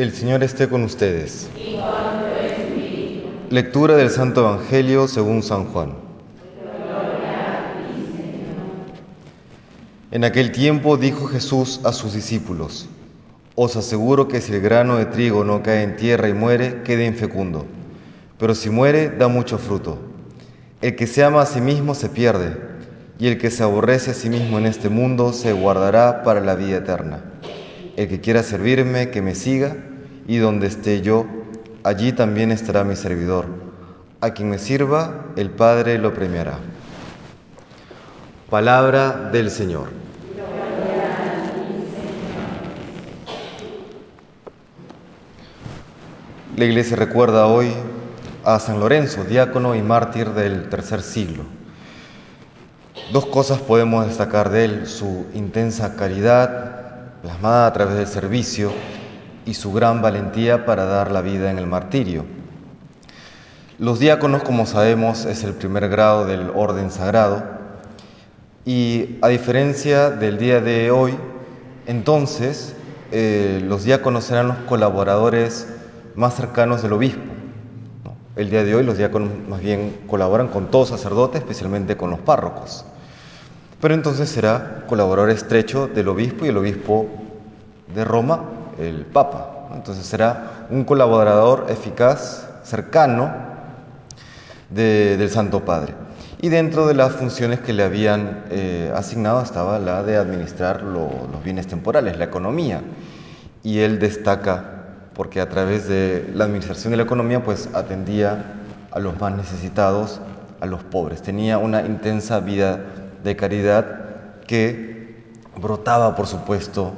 El Señor esté con ustedes. Lectura del Santo Evangelio según San Juan. En aquel tiempo dijo Jesús a sus discípulos, Os aseguro que si el grano de trigo no cae en tierra y muere, queda infecundo, pero si muere, da mucho fruto. El que se ama a sí mismo se pierde, y el que se aborrece a sí mismo en este mundo se guardará para la vida eterna. El que quiera servirme, que me siga, y donde esté yo, allí también estará mi servidor. A quien me sirva, el Padre lo premiará. Palabra del Señor. La iglesia recuerda hoy a San Lorenzo, diácono y mártir del tercer siglo. Dos cosas podemos destacar de él, su intensa caridad, plasmada a través del servicio, y su gran valentía para dar la vida en el martirio. Los diáconos, como sabemos, es el primer grado del orden sagrado, y a diferencia del día de hoy, entonces eh, los diáconos eran los colaboradores más cercanos del obispo. El día de hoy los diáconos más bien colaboran con todo sacerdote, especialmente con los párrocos. Pero entonces será colaborador estrecho del obispo y el obispo de Roma, el Papa. Entonces será un colaborador eficaz, cercano del Santo Padre. Y dentro de las funciones que le habían eh, asignado estaba la de administrar los bienes temporales, la economía. Y él destaca porque a través de la administración de la economía pues atendía a los más necesitados, a los pobres. Tenía una intensa vida de caridad que brotaba, por supuesto,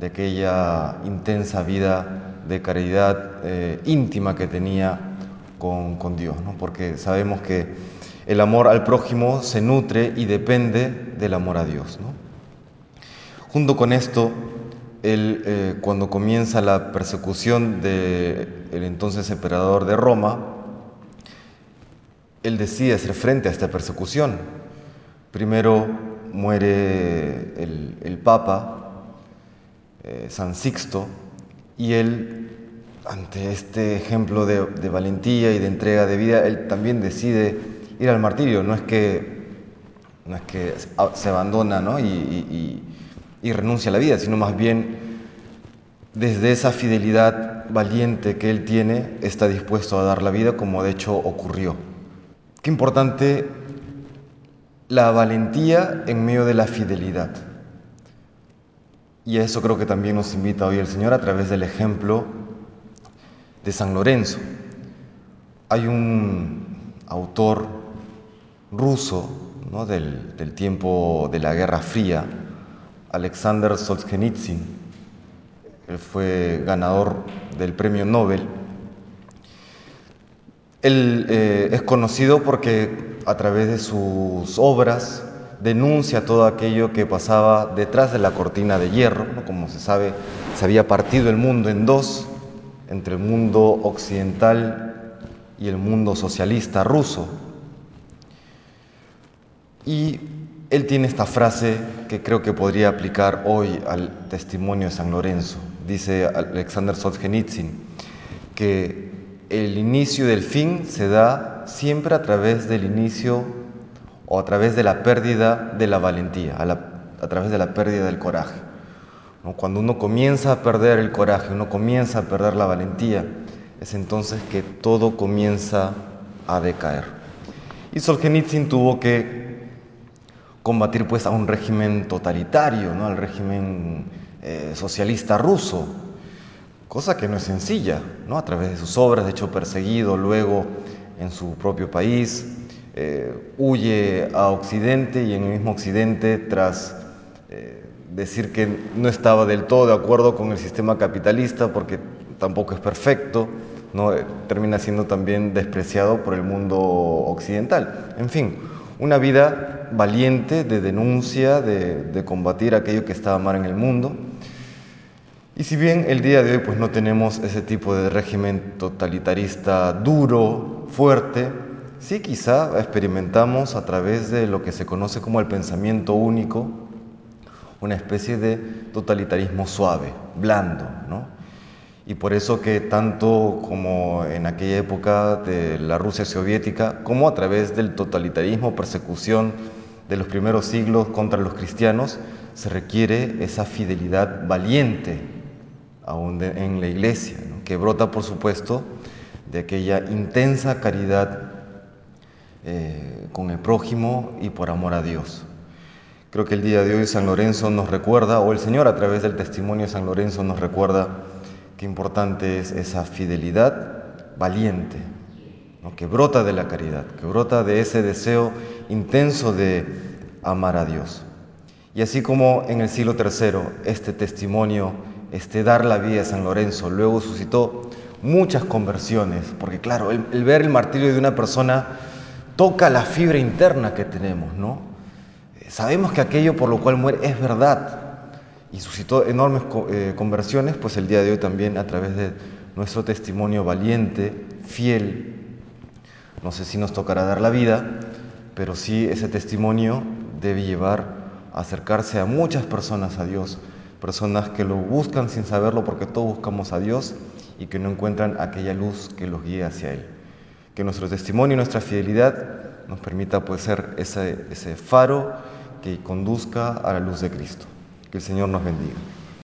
de aquella intensa vida de caridad eh, íntima que tenía con, con Dios, ¿no? porque sabemos que el amor al prójimo se nutre y depende del amor a Dios. ¿no? Junto con esto, él, eh, cuando comienza la persecución del entonces emperador de Roma, él decide hacer frente a esta persecución. Primero muere el, Papa, eh, San Sixto, y él, ante este ejemplo de, valentía y de entrega de vida, él también decide ir al martirio. No es que, no es que se abandona ¿no? y y renuncia a la vida, sino más bien desde esa fidelidad valiente que él tiene, está dispuesto a dar la vida como de hecho ocurrió. Qué importante la valentía en medio de la fidelidad. Y a eso creo que también nos invita hoy el Señor a través del ejemplo de San Lorenzo. Hay un autor ruso ¿no? del, tiempo de la Guerra Fría, Alexander Solzhenitsyn. Él fue ganador del premio Nobel. Él eh, es conocido porque a través de sus obras denuncia todo aquello que pasaba detrás de la cortina de hierro. Como se sabe, se había partido el mundo en dos, entre el mundo occidental y el mundo socialista ruso. Y él tiene esta frase que creo que podría aplicar hoy al testimonio de San Lorenzo. Dice Alexander Solzhenitsyn que el inicio del fin se da siempre a través del inicio o a través de la pérdida de la valentía, a, través de la pérdida del coraje. Cuando uno comienza a perder el coraje, uno comienza a perder la valentía, es entonces que todo comienza a decaer. Y Solzhenitsyn tuvo que combatir pues a un régimen totalitario, ¿no? al régimen eh, socialista ruso, cosa que no es sencilla, ¿no? a través de sus obras, de hecho perseguido luego en su propio país, eh, huye a Occidente y en el mismo Occidente tras eh, decir que no estaba del todo de acuerdo con el sistema capitalista porque tampoco es perfecto, ¿no? termina siendo también despreciado por el mundo occidental. En fin, una vida valiente de denuncia, de, combatir aquello que estaba mal en el mundo. Y si bien el día de hoy pues no tenemos ese tipo de régimen totalitarista duro, fuerte, sí quizá experimentamos a través de lo que se conoce como el pensamiento único, una especie de totalitarismo suave, blando, ¿no? Y por eso que tanto como en aquella época de la Rusia soviética, como a través del totalitarismo, persecución de los primeros siglos contra los cristianos, se requiere esa fidelidad valiente aún en la iglesia, que brota, por supuesto, de aquella intensa caridad eh, con el prójimo y por amor a Dios. Creo que el día de hoy San Lorenzo nos recuerda, o el Señor a través del testimonio de San Lorenzo nos recuerda qué importante es esa fidelidad valiente, que brota de la caridad, que brota de ese deseo intenso de amar a Dios. Y así como en el siglo III este testimonio, este dar la vida a San Lorenzo, luego suscitó muchas conversiones, porque claro, el, el ver el martirio de una persona toca la fibra interna que tenemos, ¿no? Sabemos que aquello por lo cual muere es verdad, y suscitó enormes eh, conversiones, pues el día de hoy también a través de nuestro testimonio valiente, fiel, no sé si nos tocará dar la vida, pero sí ese testimonio debe llevar a acercarse a muchas personas a Dios, personas que lo buscan sin saberlo porque todos buscamos a Dios y que no encuentran aquella luz que los guíe hacia Él. Que nuestro testimonio y nuestra fidelidad nos permita pues ser ese, ese faro que conduzca a la luz de Cristo. Que el Señor nos bendiga.